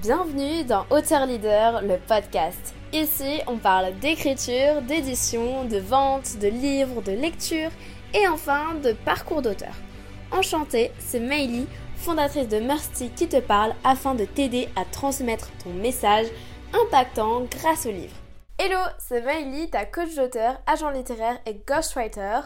Bienvenue dans Auteur Leader, le podcast. Ici, on parle d'écriture, d'édition, de vente, de livres, de lecture et enfin de parcours d'auteur. Enchantée, c'est Meili, fondatrice de Mercy qui te parle afin de t'aider à transmettre ton message impactant grâce au livre. Hello, c'est Meili, ta coach d'auteur, agent littéraire et ghostwriter.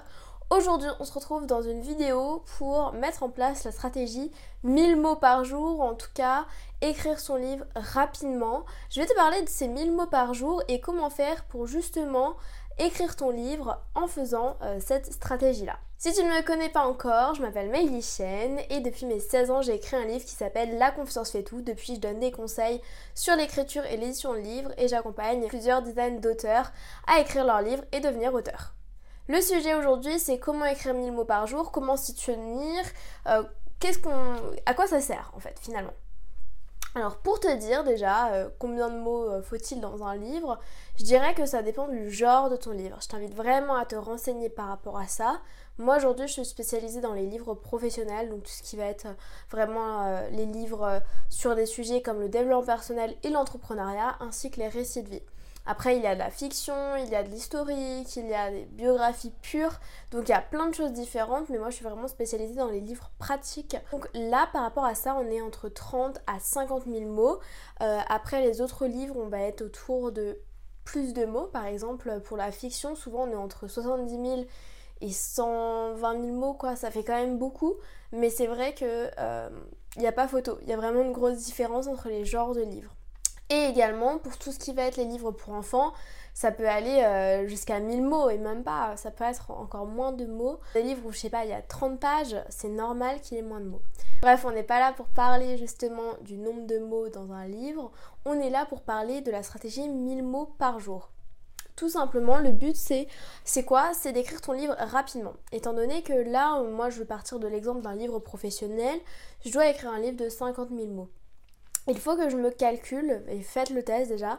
Aujourd'hui, on se retrouve dans une vidéo pour mettre en place la stratégie 1000 mots par jour, en tout cas écrire son livre rapidement. Je vais te parler de ces 1000 mots par jour et comment faire pour justement écrire ton livre en faisant euh, cette stratégie-là. Si tu ne me connais pas encore, je m'appelle Meili Chen et depuis mes 16 ans, j'ai écrit un livre qui s'appelle La confiance fait tout. Depuis, je donne des conseils sur l'écriture et l'édition de livres et j'accompagne plusieurs dizaines d'auteurs à écrire leurs livres et devenir auteur. Le sujet aujourd'hui, c'est comment écrire 1000 mots par jour, comment s'y tenir, euh, qu'est-ce à quoi ça sert en fait finalement. Alors pour te dire déjà euh, combien de mots euh, faut-il dans un livre, je dirais que ça dépend du genre de ton livre. Je t'invite vraiment à te renseigner par rapport à ça. Moi aujourd'hui je suis spécialisée dans les livres professionnels, donc tout ce qui va être vraiment les livres sur des sujets comme le développement personnel et l'entrepreneuriat, ainsi que les récits de vie. Après, il y a de la fiction, il y a de l'historique, il y a des biographies pures. Donc, il y a plein de choses différentes. Mais moi, je suis vraiment spécialisée dans les livres pratiques. Donc là, par rapport à ça, on est entre 30 à 50 000 mots. Euh, après, les autres livres, on va être autour de plus de mots. Par exemple, pour la fiction, souvent, on est entre 70 000 et 120 000 mots, quoi. Ça fait quand même beaucoup. Mais c'est vrai que... Euh, il a pas photo. Il y a vraiment une grosse différence entre les genres de livres. Et également, pour tout ce qui va être les livres pour enfants, ça peut aller euh, jusqu'à 1000 mots et même pas, ça peut être encore moins de mots. Des livres où je sais pas, il y a 30 pages, c'est normal qu'il y ait moins de mots. Bref, on n'est pas là pour parler justement du nombre de mots dans un livre, on est là pour parler de la stratégie 1000 mots par jour. Tout simplement, le but c'est c'est quoi? C'est d'écrire ton livre rapidement. Étant donné que là, moi je veux partir de l'exemple d'un livre professionnel, je dois écrire un livre de 50 000 mots il faut que je me calcule, et faites le test déjà,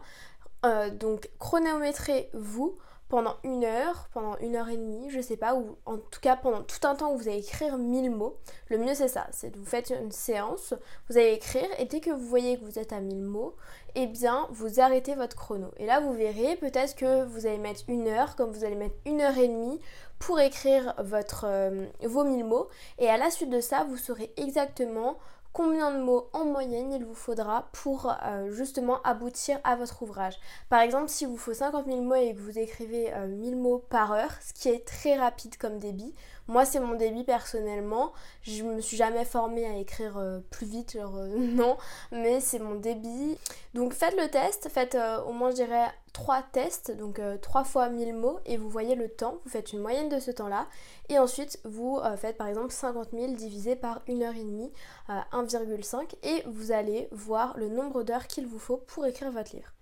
euh, donc chronométrez-vous pendant une heure, pendant une heure et demie, je sais pas, ou en tout cas pendant tout un temps où vous allez écrire 1000 mots. Le mieux c'est ça, c'est vous faites une séance, vous allez écrire et dès que vous voyez que vous êtes à 1000 mots, eh bien vous arrêtez votre chrono. Et là vous verrez peut-être que vous allez mettre une heure, comme vous allez mettre une heure et demie pour écrire votre, euh, vos 1000 mots. Et à la suite de ça, vous saurez exactement combien de mots en moyenne il vous faudra pour euh, justement aboutir à votre ouvrage. Par exemple, si vous faut 50 000 mots et que vous écrivez 1000 euh, mots par heure, ce qui est très rapide comme débit, moi c'est mon débit personnellement, je me suis jamais formée à écrire euh, plus vite, genre non, mais c'est mon débit. Donc faites le test, faites au moins je dirais 3 tests, donc 3 fois 1000 mots et vous voyez le temps, vous faites une moyenne de ce temps-là. Et ensuite vous faites par exemple 50 000 divisé par 1 heure et demie, 1,5 et vous allez voir le nombre d'heures qu'il vous faut pour écrire votre livre.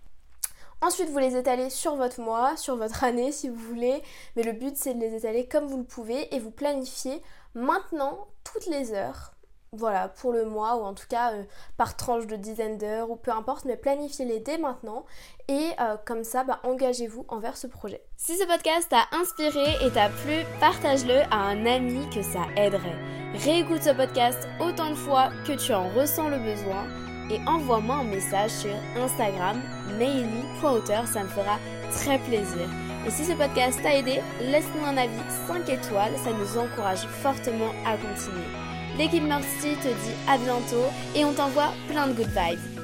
Ensuite, vous les étalez sur votre mois, sur votre année si vous voulez, mais le but c'est de les étaler comme vous le pouvez et vous planifiez maintenant toutes les heures voilà, pour le mois ou en tout cas euh, par tranche de dizaines d'heures ou peu importe, mais planifiez-les dès maintenant et euh, comme ça, bah, engagez-vous envers ce projet. Si ce podcast t'a inspiré et t'a plu, partage-le à un ami que ça aiderait. Réécoute ce podcast autant de fois que tu en ressens le besoin et envoie-moi un message sur Instagram, maily.auteur, ça me fera très plaisir. Et si ce podcast t'a aidé, laisse-nous un avis 5 étoiles, ça nous encourage fortement à continuer. L'équipe Mercy te dit à bientôt et on t'envoie plein de good vibes.